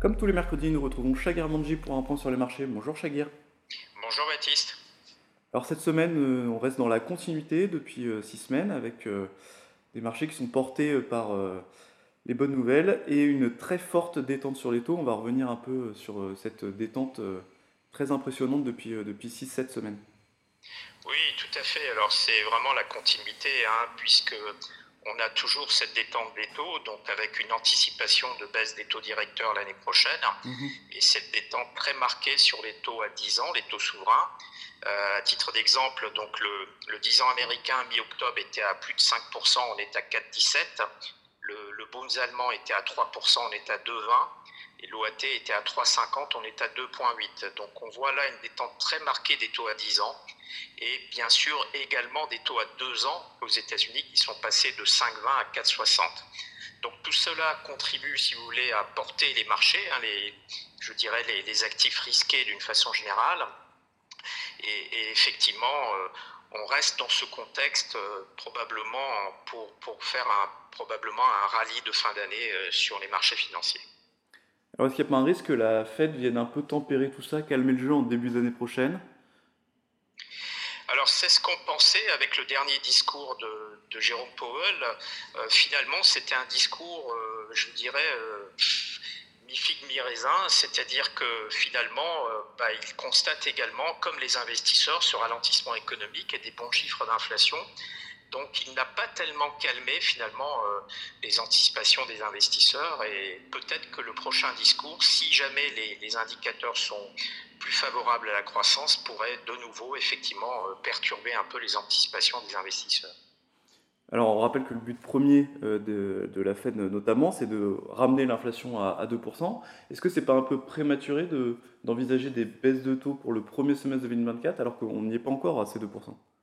Comme tous les mercredis, nous retrouvons Shagir Manji pour un point sur les marchés. Bonjour Shagir. Bonjour Baptiste. Alors cette semaine, euh, on reste dans la continuité depuis euh, six semaines avec euh, des marchés qui sont portés par les bonnes nouvelles et une très forte détente sur les taux. On va revenir un peu sur cette détente très impressionnante depuis, depuis 6-7 semaines. Oui, tout à fait. Alors c'est vraiment la continuité, hein, puisque on a toujours cette détente des taux, donc avec une anticipation de baisse des taux directeurs l'année prochaine, mhm. et cette détente très marquée sur les taux à 10 ans, les taux souverains. Euh, à titre d'exemple, donc le, le, 10 ans américain mi-octobre était à plus de 5%, on est à 4,17. Le, le allemand était à 3%, on est à 2,20 l'OAT était à 3,50, on est à 2,8. Donc on voit là une détente très marquée des taux à 10 ans et bien sûr également des taux à 2 ans aux États-Unis qui sont passés de 5,20 à 4,60. Donc tout cela contribue, si vous voulez, à porter les marchés, hein, les, je dirais les, actifs risqués d'une façon générale. Et, effectivement, euh, on reste dans ce contexte euh, probablement pour, pour faire un, probablement un rallye de fin d'année euh, sur les marchés financiers. Alors est-ce qu'il n'y a pas un risque que la Fed vienne un peu tempérer tout ça, calmer le jeu en début d'année prochaine alors c'est ce qu'on pensait avec le dernier discours de, Jérôme Powell. Euh, finalement, c'était un discours, euh, je dirais, euh, mi-figue, mi-raisin, c'est-à-dire que finalement, bah, il constate également, comme les investisseurs, ce ralentissement économique et des bons chiffres d'inflation. Donc il n'a pas tellement calmé finalement les anticipations des investisseurs et peut-être que le prochain discours, si jamais les indicateurs sont plus favorable à la croissance pourrait de nouveau effectivement euh, perturber un peu les anticipations des investisseurs. Alors on rappelle que le but premier euh, de, la Fed notamment, c'est de ramener l'inflation à, 2%. Est-ce que c'est pas un peu prématuré de, d'envisager des baisses de taux pour le premier semestre de 2024 alors qu'on n'y est pas encore à ces 2% alors c'est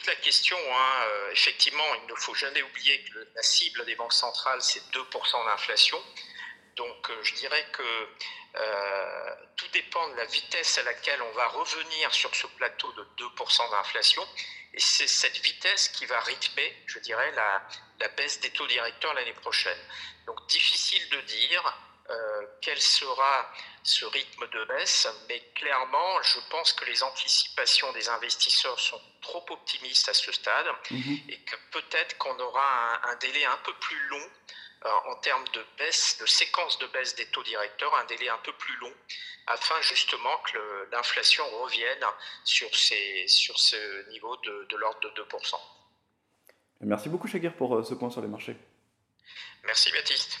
toute la question. Hein. Euh, effectivement, il ne faut jamais oublier que la cible des banques centrales, c'est 2% d'inflation. Donc je dirais que euh, tout dépend de la vitesse à laquelle on va revenir sur ce plateau de 2% d'inflation. Et c'est cette vitesse qui va rythmer, je dirais, la baisse des taux directeurs l'année prochaine. Donc difficile de dire euh, quel sera ce rythme de baisse, mais clairement, je pense que les anticipations des investisseurs sont trop optimistes à ce stade mhm. et que peut-être qu'on aura un, un, délai un peu plus long euh, en termes de baisse, de séquence de baisse des taux directeurs, un délai un peu plus long, afin justement que l'inflation revienne sur, ces, sur ce niveau de, de l'ordre de 2%. Merci beaucoup, Chagir, pour euh, ce point sur les marchés. Merci, Baptiste.